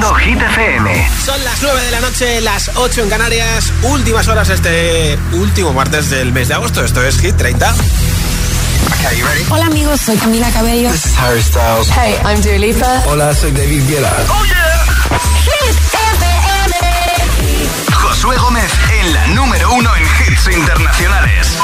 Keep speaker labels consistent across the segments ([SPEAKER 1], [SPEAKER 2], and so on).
[SPEAKER 1] Escuchando Hit FM.
[SPEAKER 2] Son las 9 de la noche, las 8 en Canarias. Últimas horas este último martes del mes de agosto. Esto es Hit 30.
[SPEAKER 3] Hola amigos, soy Camila Cabello.
[SPEAKER 4] This is Harry Styles.
[SPEAKER 3] Hey, I'm Dua Lipa.
[SPEAKER 5] Hola, soy David Guetta.
[SPEAKER 1] Oh yeah.
[SPEAKER 3] Hit FM.
[SPEAKER 1] Josué Gómez en la número uno en hits internacionales.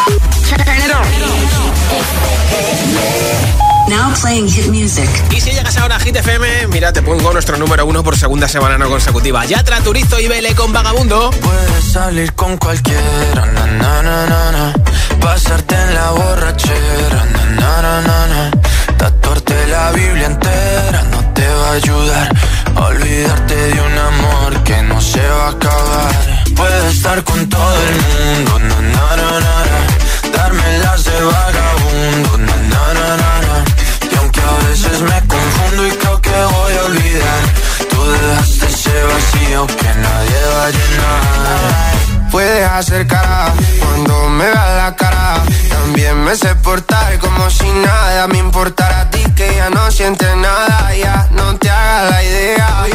[SPEAKER 6] Now playing hit music.
[SPEAKER 2] Y si llegas ahora a Hit FM, mira, te pongo nuestro número uno por segunda semana no consecutiva. Yatra, Turizo y Vele con Vagabundo.
[SPEAKER 7] Puedes salir con cualquiera, na, na, na, na, na. Pasarte en la borrachera, na, na, na, na, na. Tatuarte la Biblia entera no te va a ayudar. Olvidarte de un amor que no se va a acabar. Puedes estar con todo el mundo, na, na, na, na, na. Darme las de vagabundo, na, na, na, na, veces me confundo y creo que voy a olvidar, tú dejaste ese vacío que nadie va a llenar.
[SPEAKER 8] Puedes hacer cara cuando me veas la cara. También me sé portar como si nada me importara a ti que ya no sientes nada. Ya no te hagas la idea.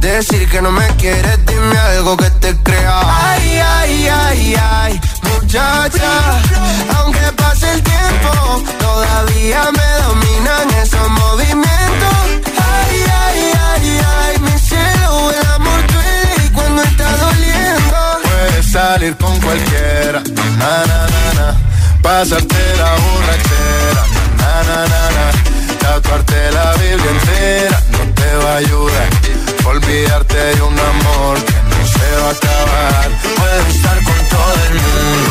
[SPEAKER 8] Decir que no me quieres, dime algo que te crea. Ay, ay, ay, ay, muchacha. Aunque pase el tiempo, todavía me dominan esos movimientos. Ay, ay, ay, ay, mi cielo, el amor duele y cuando está doliendo.
[SPEAKER 9] Puedes salir con cualquiera, na, na, na, na. Pasarte la borrachera, na, na, na, na. Tatuarte la Biblia entera no te va a ayudar. Olvidarte de un amor que no se va a acabar.
[SPEAKER 7] Puedes estar con todo el mundo,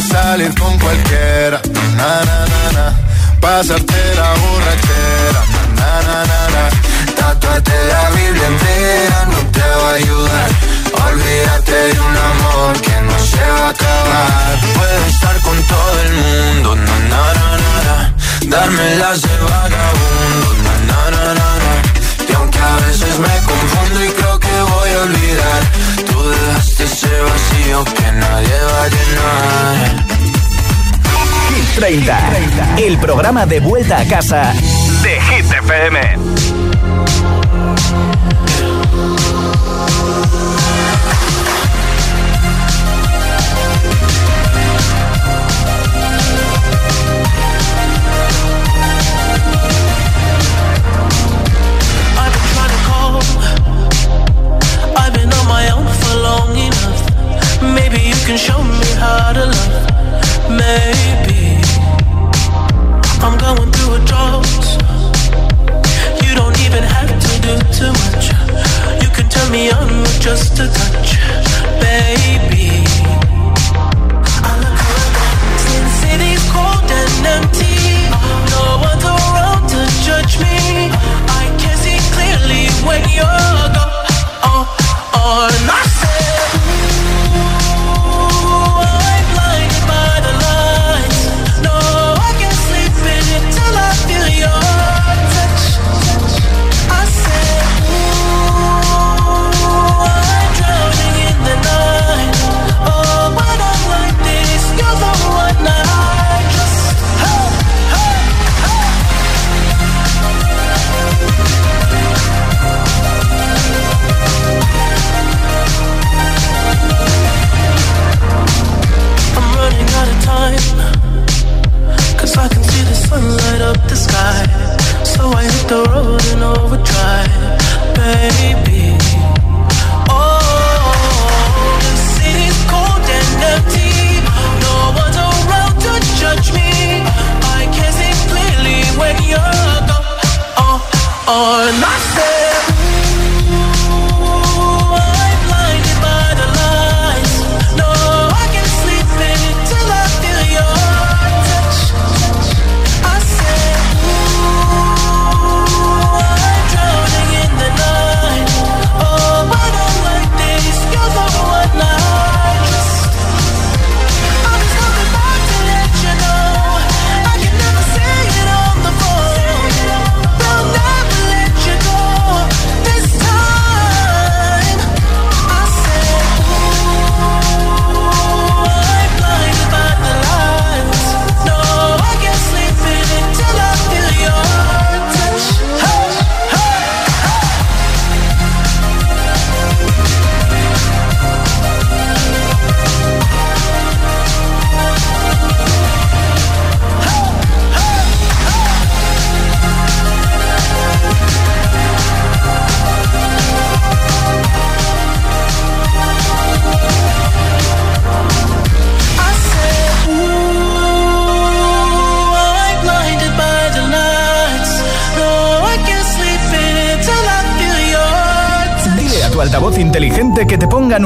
[SPEAKER 9] Salir con cualquiera, na, na, na, na. Pasarte la borrachera, na, na, na, na.
[SPEAKER 8] Tatuarte la Biblia entera no te va a ayudar. Olvídate de un amor que no se va a acabar.
[SPEAKER 7] Puedes estar con todo el mundo, na, na, na, na, na. Darme las de vagabundo, na, na, na, na, na. Y aunque a veces me confundo y creo que voy a olvidar, tú dejaste ese vacío que nadie va a llenar.
[SPEAKER 1] Hit 30, el programa de vuelta a casa de Hit FM.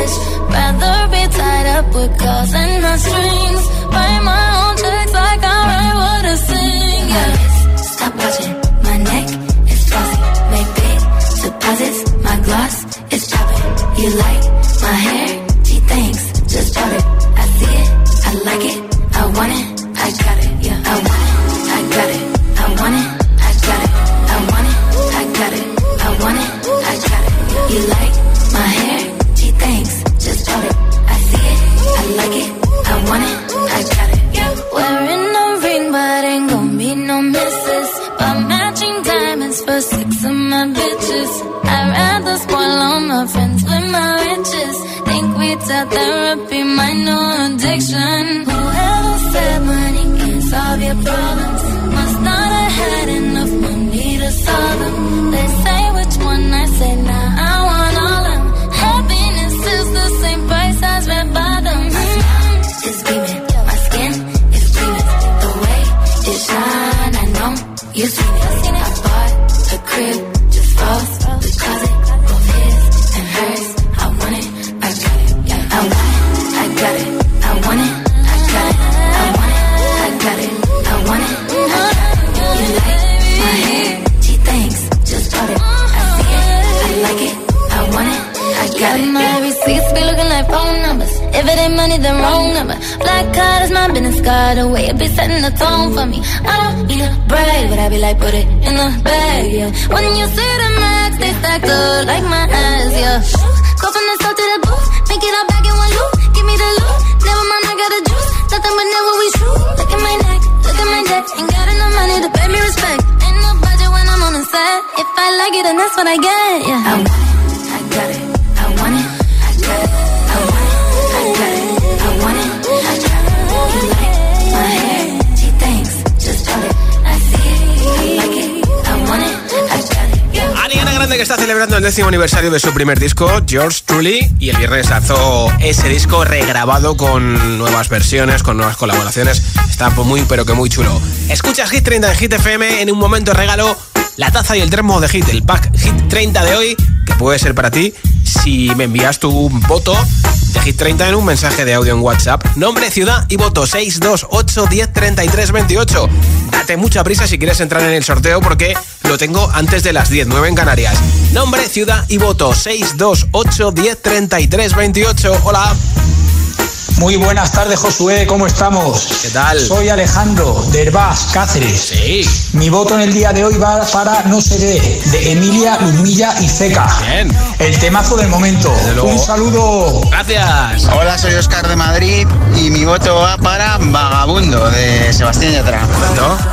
[SPEAKER 4] A it, then that's what I get, yeah. I want it, I got it, I want it, I got it, I want it, I got it, I want it, I got it. You like my hair? Gee, thanks, just bought it. I see it, I like it, I want it, I got it. Yeah.
[SPEAKER 2] Ariana Grande que está celebrando el décimo aniversario de su primer disco, George Truly, y el viernes lanzó ese disco regrabado con nuevas versiones, con nuevas colaboraciones. Está muy, pero que muy chulo. Escuchas Hit 30 de Hit FM, en un momento regalo la taza y el termo de Hit, el pack Hit 30 de hoy, que puede ser para ti si me envías tu voto de Hit 30 en un mensaje de audio en WhatsApp. Nombre, ciudad y voto 628 10 33 28. Date mucha prisa si quieres entrar en el sorteo porque lo tengo antes de las 10, 9 en Canarias. Nombre, ciudad y voto 628 10 33 28. Hola.
[SPEAKER 5] Muy buenas tardes, Josué, ¿cómo estamos?
[SPEAKER 2] ¿Qué tal?
[SPEAKER 5] Soy Alejandro, de Herbás, Cáceres.
[SPEAKER 2] Sí.
[SPEAKER 5] Mi voto en el día de hoy va para No se ve, de Emilia, Luzmilla y Zeca.
[SPEAKER 2] Bien.
[SPEAKER 5] El temazo del momento.
[SPEAKER 2] luego.
[SPEAKER 5] Un saludo.
[SPEAKER 2] Gracias.
[SPEAKER 6] Hola, soy Oscar de Madrid y mi voto va para Vagabundo de Sebastián Yatra.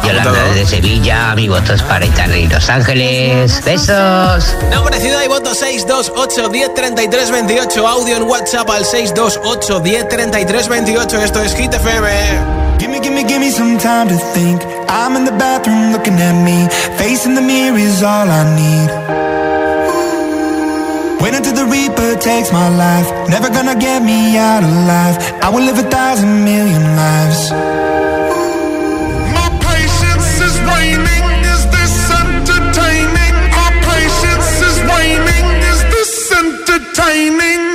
[SPEAKER 10] Yolanda desde Sevilla, mi voto es para Italia y Los Ángeles. Besos.
[SPEAKER 2] Nombre, ciudad y voto 628 10 33 28. Audio en WhatsApp al 628 10 33 28. Esto es Hit FM.
[SPEAKER 11] Gimme, gimme, gimme some time to think. I'm in the bathroom looking at me. Facing the mirror is all I need. Wait until the Reaper takes my life. Never gonna get me out alive. I will live a thousand million lives.
[SPEAKER 12] My patience is waning. Is this entertaining? My patience is waning. Is this entertaining?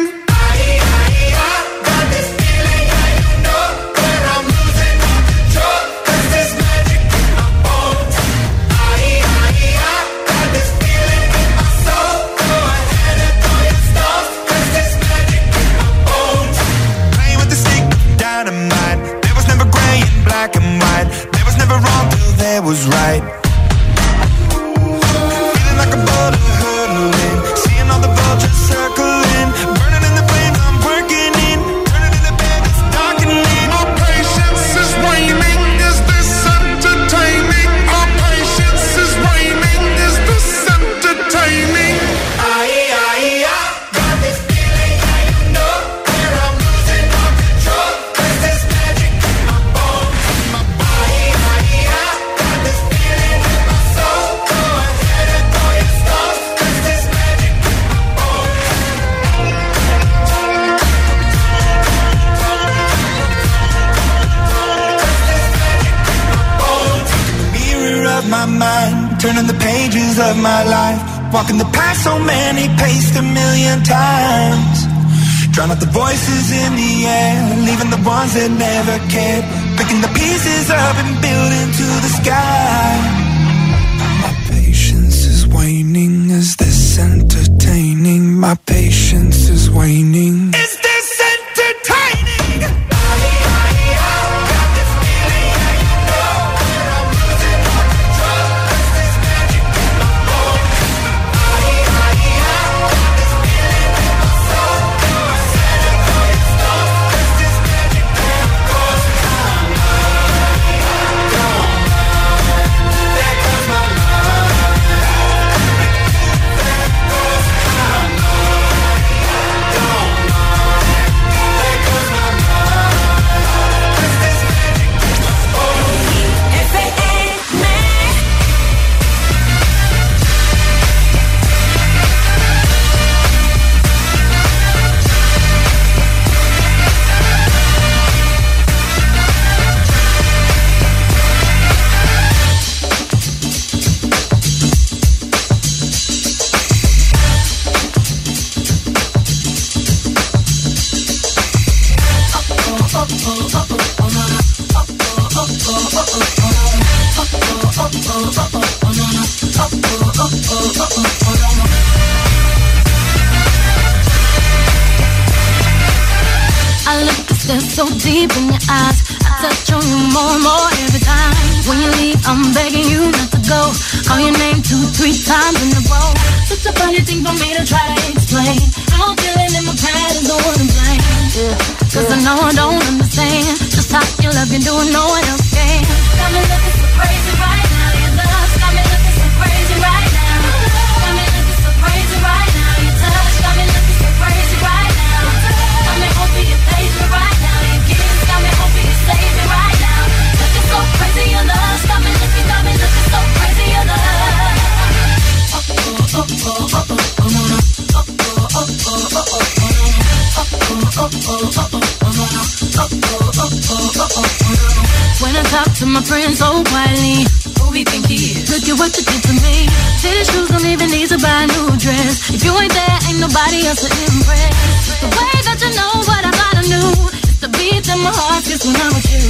[SPEAKER 4] when I'm with you.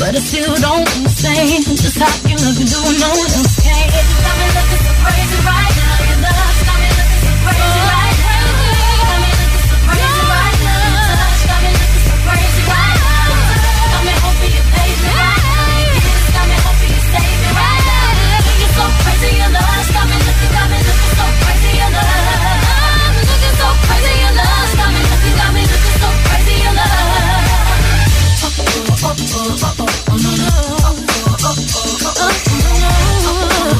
[SPEAKER 4] But I still don't understand just how you look and do no one else can. Looking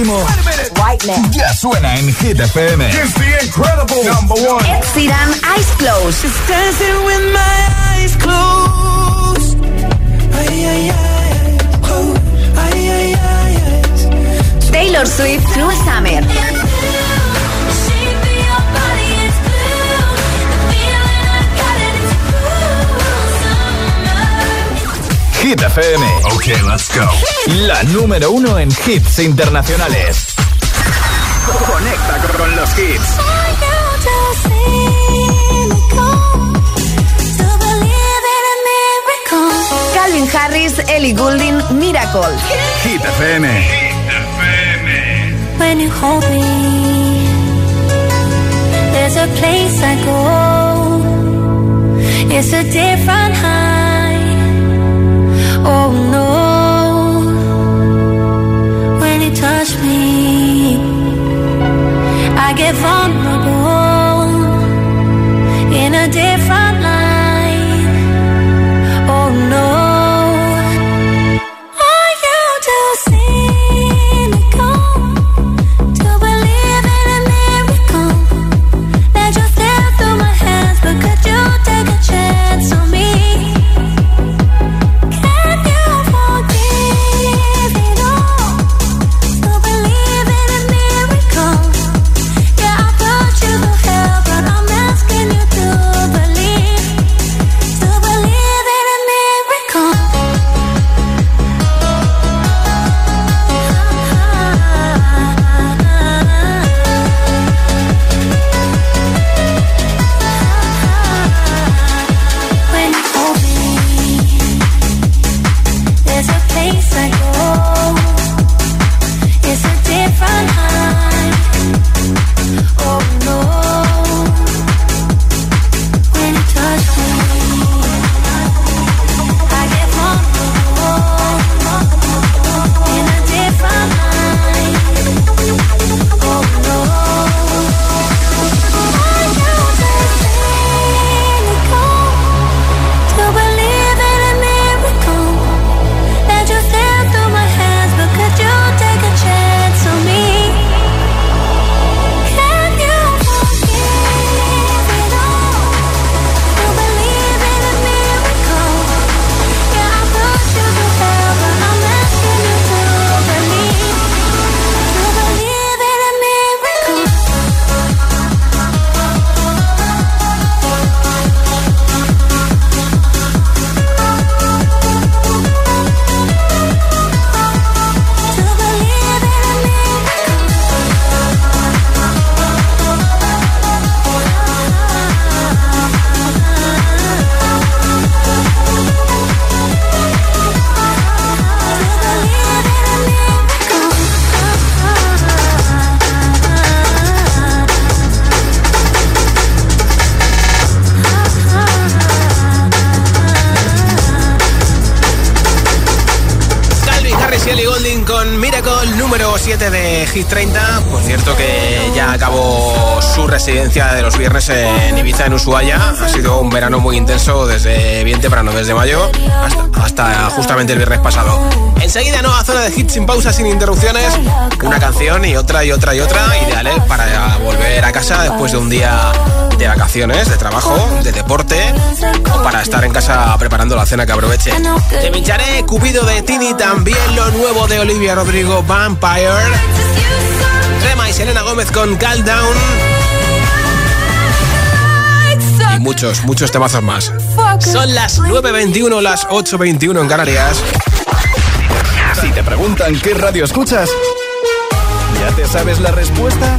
[SPEAKER 1] último ya suena en Hit FM.
[SPEAKER 12] It's the incredible number one.
[SPEAKER 3] Ed Sheeran, Eyes Closed.
[SPEAKER 8] It's dancing with my eyes closed. Ay, ay, ay.
[SPEAKER 3] Taylor Swift, Cruel Summer.
[SPEAKER 1] Hit FM.
[SPEAKER 12] Ok, let's go.
[SPEAKER 1] La número uno en hits internacionales. Conecta con los hits.
[SPEAKER 3] Calvin Harris, Ellie Goulding, Miracle.
[SPEAKER 1] Hit FM.
[SPEAKER 4] Hit FM. When you hold me, there's a place I go. It's a different high. Oh no,
[SPEAKER 2] de los viernes en Ibiza, en Ushuaia. Ha sido un verano muy intenso desde bien temprano, desde mayo hasta, justamente el viernes pasado. Enseguida nueva zona de hits sin pausa, sin interrupciones. Una canción y otra y otra y otra. Ideales para volver a casa después de un día de vacaciones, de trabajo, de deporte o para estar en casa preparando la cena que aproveche. Te pincharé Cupido de Tini, también lo nuevo de Olivia Rodrigo Vampire. Rema y Selena Gómez con Calm Down. Muchos, muchos temazos más. Son las 9.21, las 8.21 en Canarias.
[SPEAKER 1] Si te preguntan qué radio escuchas, ¿ya te sabes la respuesta?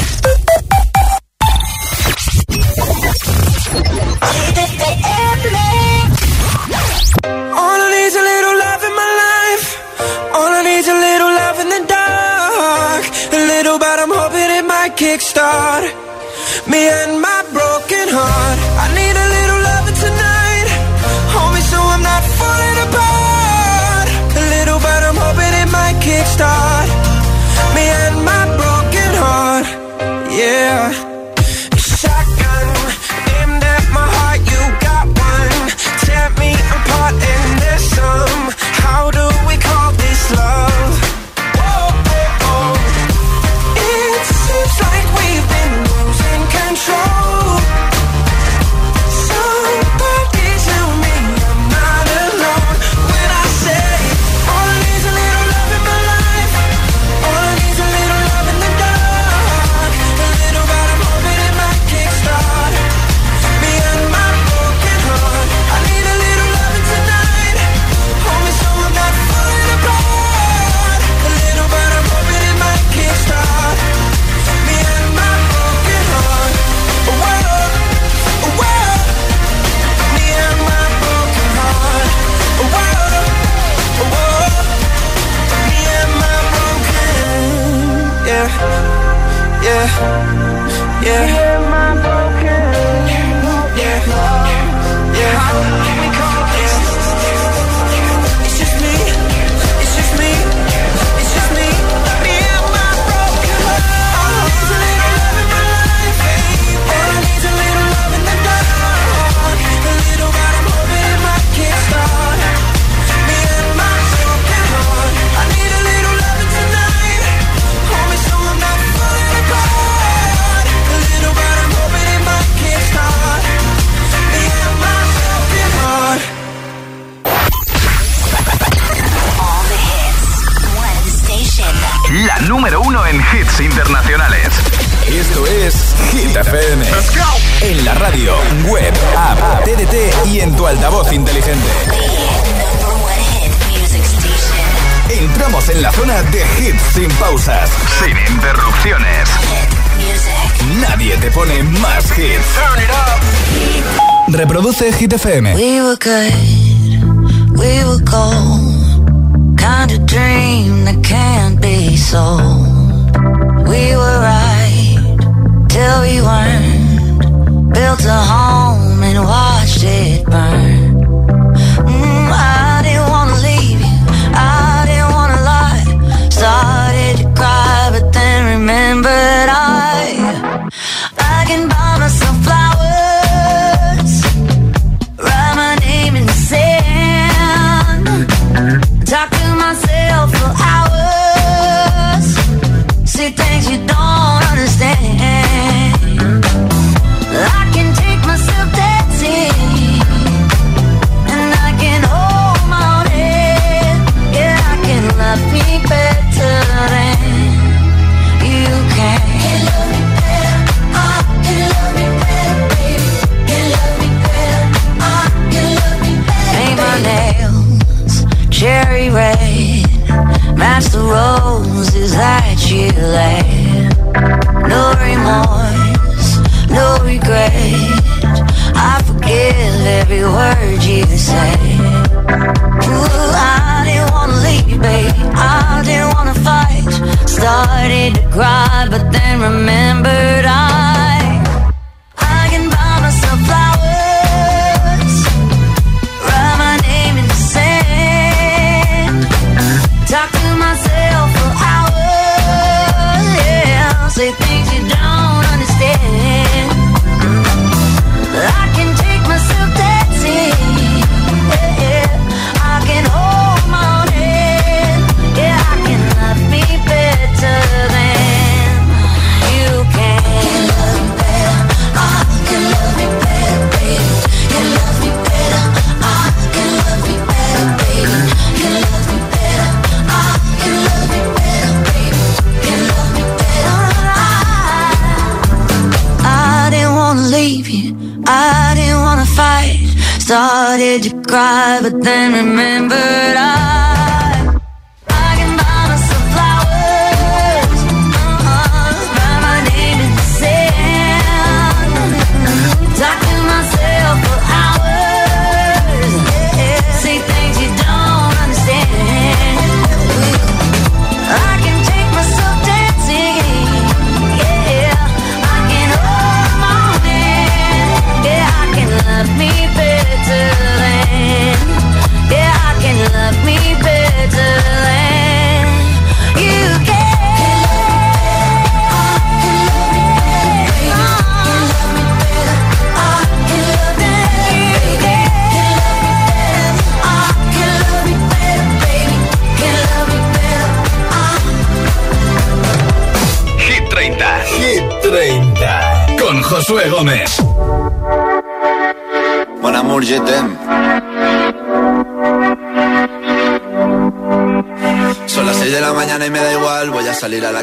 [SPEAKER 13] Kickstart. Me and my broken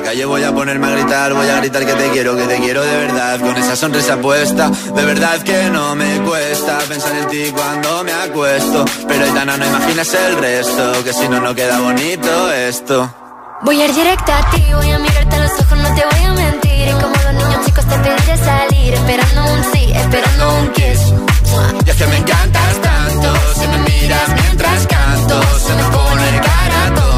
[SPEAKER 14] calle voy a ponerme a gritar, voy a gritar que te quiero, que te quiero de verdad, con esa sonrisa puesta. De verdad que no me cuesta pensar en ti cuando me acuesto. Pero Aitana, no imaginas el resto, que si no, no queda bonito esto.
[SPEAKER 15] Voy a ir directa a ti, voy a mirarte a los ojos, no te voy a mentir. Y como los niños chicos te pediré salir, esperando un sí, esperando un kiss.
[SPEAKER 14] Y es que me encantas tanto, si me miras mientras canto, se me pone cara todo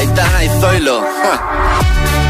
[SPEAKER 14] Aitana y Zoilo voy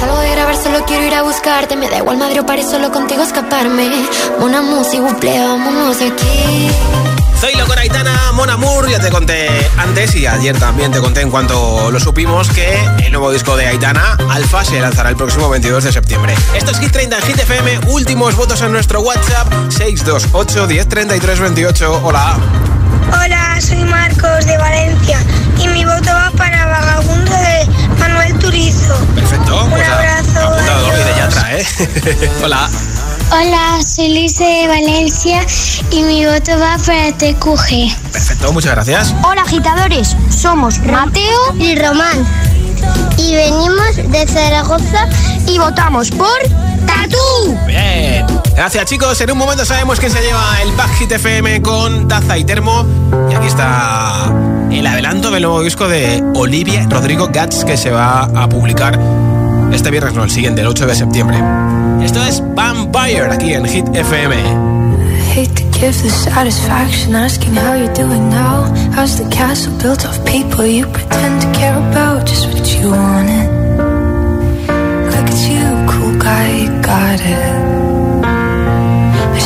[SPEAKER 15] Salgo de grabar, solo quiero ir a buscarte. Me da igual madre o paré solo contigo escaparme. Una música, buple, vámonos aquí.
[SPEAKER 16] Soy con Aitana Mon Amour, ya te conté antes y ayer también te conté en cuanto lo supimos que el nuevo disco de Aitana, Alfa, se lanzará el próximo 22 de septiembre. Esto es Hit 30 en Hit últimos votos en nuestro WhatsApp 628 1033 28. Hola.
[SPEAKER 17] Hola, soy Marcos de Valencia y mi voto va para Vagabundo de Manuel Turizo.
[SPEAKER 16] Perfecto.
[SPEAKER 17] Un
[SPEAKER 16] pues
[SPEAKER 17] abrazo.
[SPEAKER 16] de Yatra, ¿eh? Hola.
[SPEAKER 17] Hola, soy Luis de Valencia y mi voto va para TQG.
[SPEAKER 16] Perfecto, muchas gracias.
[SPEAKER 17] Hola, agitadores. Somos Mateo y Román. Y venimos de Zaragoza y votamos por Tatú.
[SPEAKER 16] Bien. Gracias, chicos. En un momento sabemos que se lleva el Pack Hit FM con taza y termo. Y aquí está el adelanto del nuevo disco de Olivia Rodrigo Gats que se va a publicar este viernes, no, el siguiente, el 8 de septiembre. Esto es Vampire aquí en Hit FM. hate to give the satisfaction asking how you're doing now. How's the castle built of people you pretend to care about? Just what you wanted. Look at you, cool guy, you got it.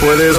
[SPEAKER 1] Puedes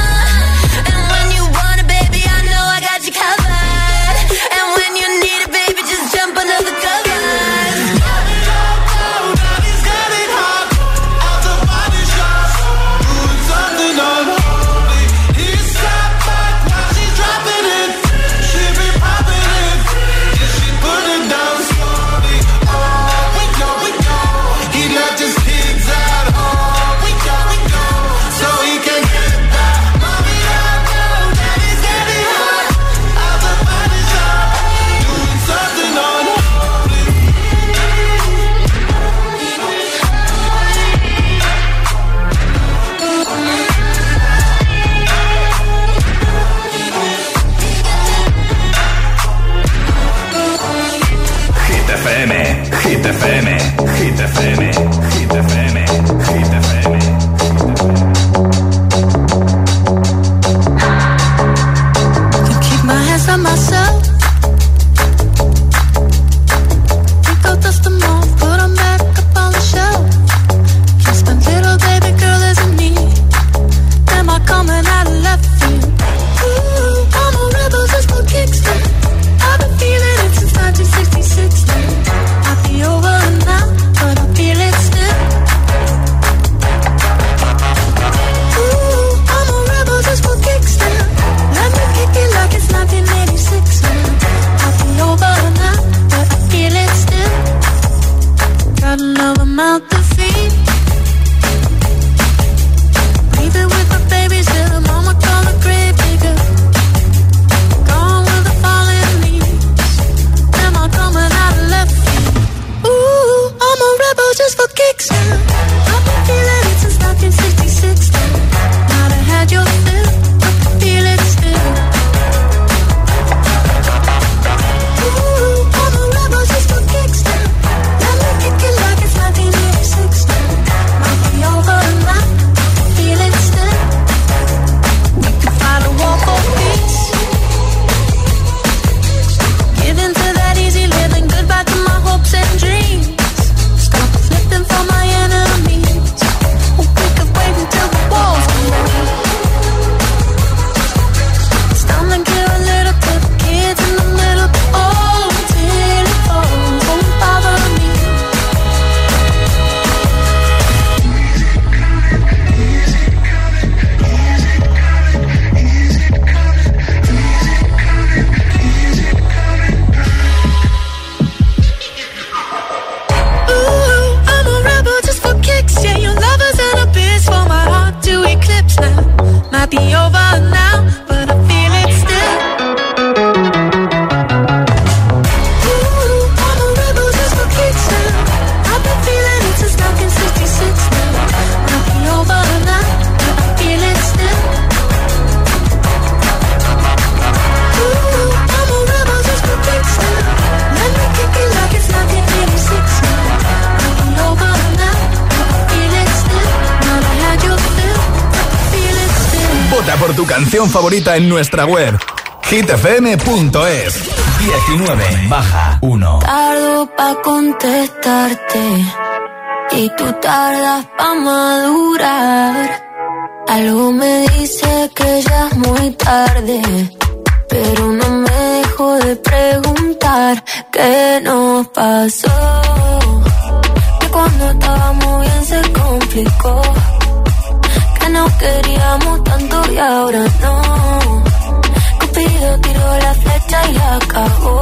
[SPEAKER 1] tu canción favorita en nuestra web hitfm.es 19 baja 1
[SPEAKER 18] Tardo pa contestarte y tú tardas pa madurar. Algo me dice que ya es muy tarde, pero no me dejo de preguntar qué nos pasó. Que cuando estábamos bien se complicó, que no queríamos tanto y ahora no. Cupido tiró la flecha y la acabó.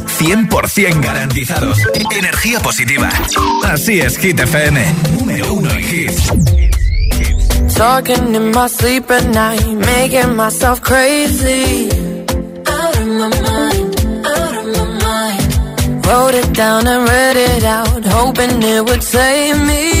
[SPEAKER 1] 100% garantizados. Energía positiva. Así es, Hit FM. Número uno en hits.
[SPEAKER 19] Talking in my sleep at night, making myself crazy. Out of my mind, out of my mind. Wrote it down and read it out, hoping it would save me.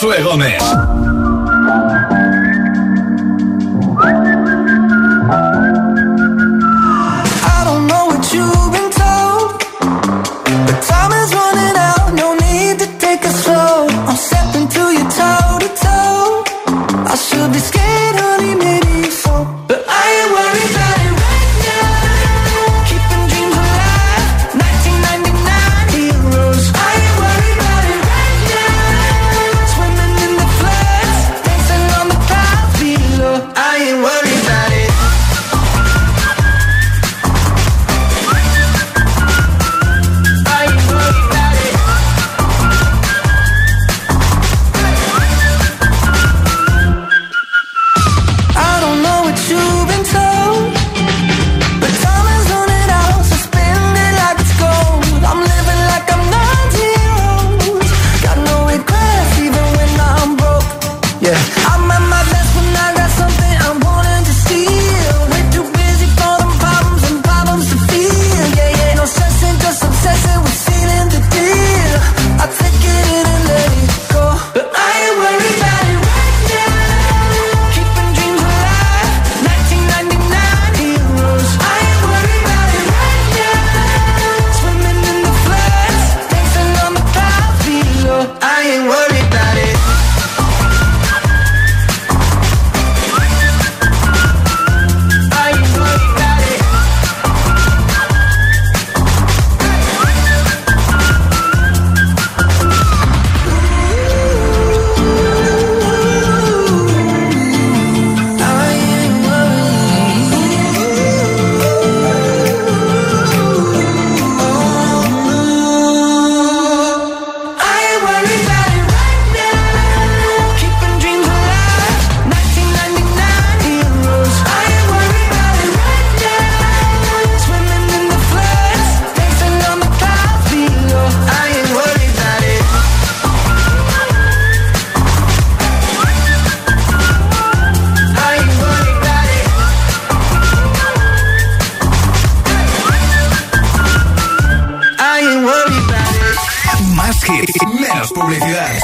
[SPEAKER 19] Josué Gómez.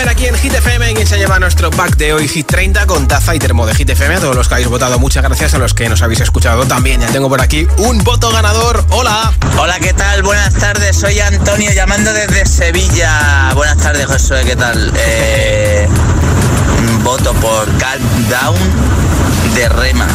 [SPEAKER 2] ver aquí en Hit FM quién se lleva nuestro pack de hoy Hit 30 con taza y termo de Hit FM. A todos los que habéis votado, muchas gracias a los que nos habéis escuchado también. Ya tengo por aquí un voto ganador. Hola.
[SPEAKER 20] Hola, ¿qué tal? Buenas tardes. Soy Antonio llamando desde Sevilla. Buenas tardes, Josué. ¿Qué tal? Eh, voto por Calm Down de Rema.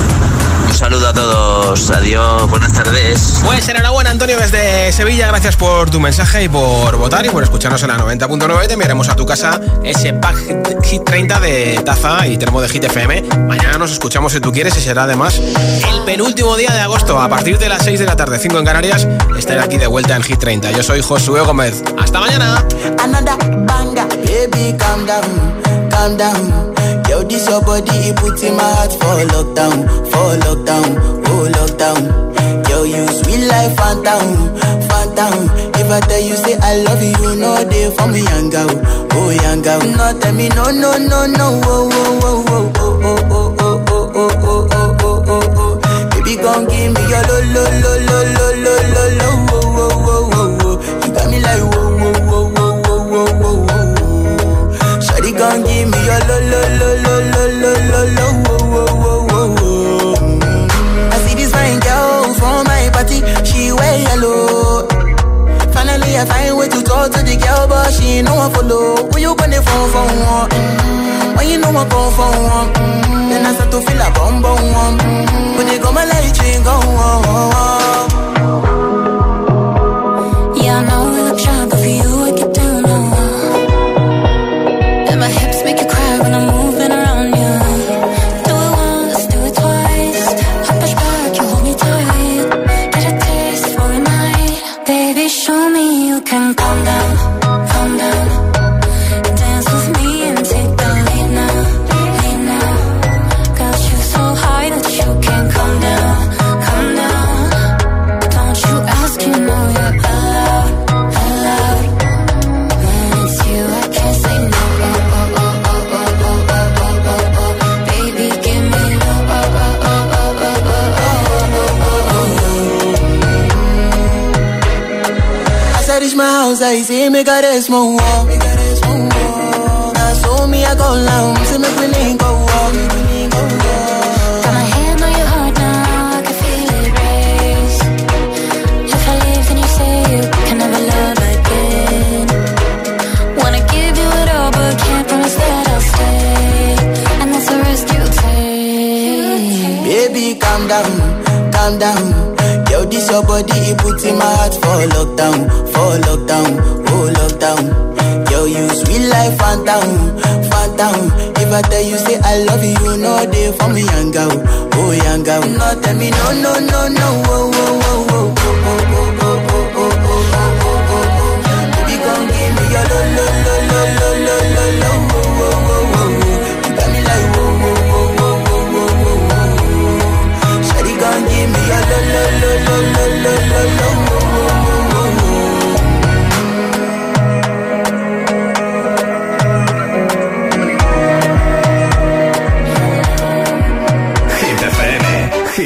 [SPEAKER 20] Un saludo a todos. Adiós. Buenas tardes.
[SPEAKER 2] Pues enhorabuena, Antonio, desde Sevilla. Gracias por tu mensaje y por votar y por escucharnos en la 90.9. Te enviaremos a tu casa ese pack Hit 30 de taza y termo de Hit FM. Mañana nos escuchamos si tú quieres y será además el penúltimo día de agosto. A partir de las 6 de la tarde, 5 en Canarias, estaré aquí de vuelta en Hit 30. Yo soy Josué Gómez. Hasta mañana.
[SPEAKER 21] This your body, it puts in my heart for lockdown, for lockdown, oh lockdown. Yo, you sweet life, phantom, phantom. If I tell you say I love you, know they for me, young girl, oh young girl. No, tell me no, no, no, no, oh, oh, oh, oh, oh, oh, oh, oh, oh, oh, oh, oh, oh, oh. Baby, gon' give me your lo, lo, lo, lo, lo, lo, lo, lo, oh, oh, oh, oh, oh. You got me like whoa, gon' give me your lo, lo, lo, lo, lo, lo, lo, lo, oh, oh, oh, oh, oh. I see this fine girl from my party, she wear yellow. Finally, I find way to talk to the girl, but she ain't no one follow. When you gonna phone for? Mm-hmm. When you know I come for? Mm-hmm. Then I start to feel a bum bum one. Mm-hmm. They go my light, you go on.
[SPEAKER 4] Yeah, I
[SPEAKER 21] mesmo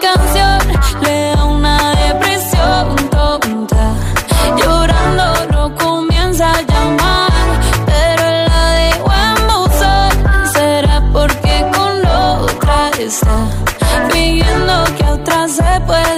[SPEAKER 4] canción le da una depresión tonta. Llorando no comienza a llamar, pero la dejo en. Será porque con otra está, pidiendo que otra se pueda.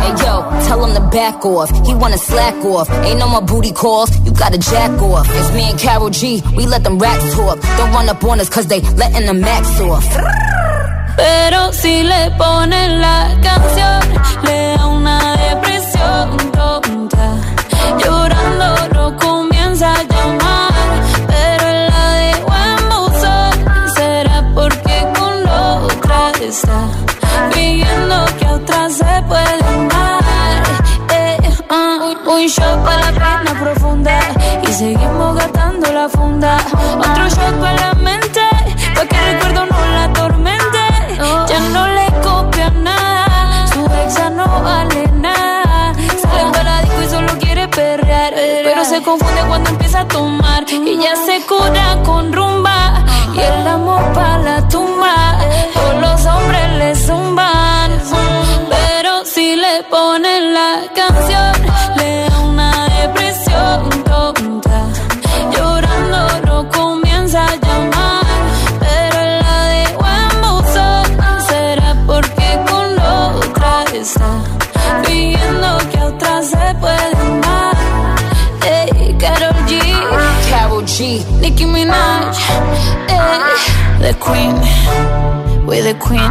[SPEAKER 22] Hey yo, tell him to back off. He wanna slack off. Ain't no more booty calls. You gotta jack off. It's me and Carol G. We let them racks talk. Don't run up on us cause they letting the max off.
[SPEAKER 4] Pero si le ponen la canción, le da una depresión tonta. Llorando no comienza a llamar, pero la dejo en buzón. Será porque con otra está Otro shot para la mente, pa' que el recuerdo no la atormente. Ya no le copia nada, su exa no vale nada. Sale para disco y solo quiere perrear, pero se confunde cuando empieza a tomar. Y ya se cura con rumba Nicki Minaj, hey, the Queen, we're the Queen.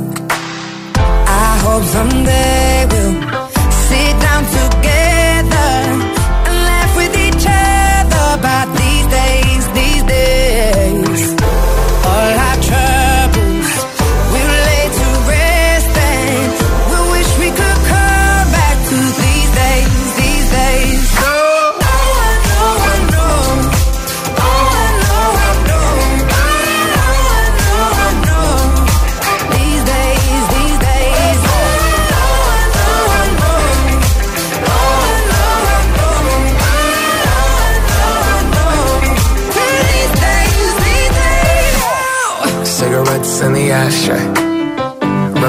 [SPEAKER 13] Hope someday we'll sit down together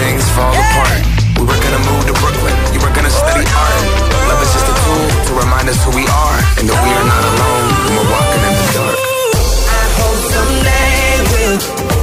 [SPEAKER 23] things fall yeah. apart. We were gonna move to Brooklyn. You were gonna study art. Love is just a tool to remind us who we are and that we are not alone when we're walking in the dark.
[SPEAKER 13] I hope someday we'll.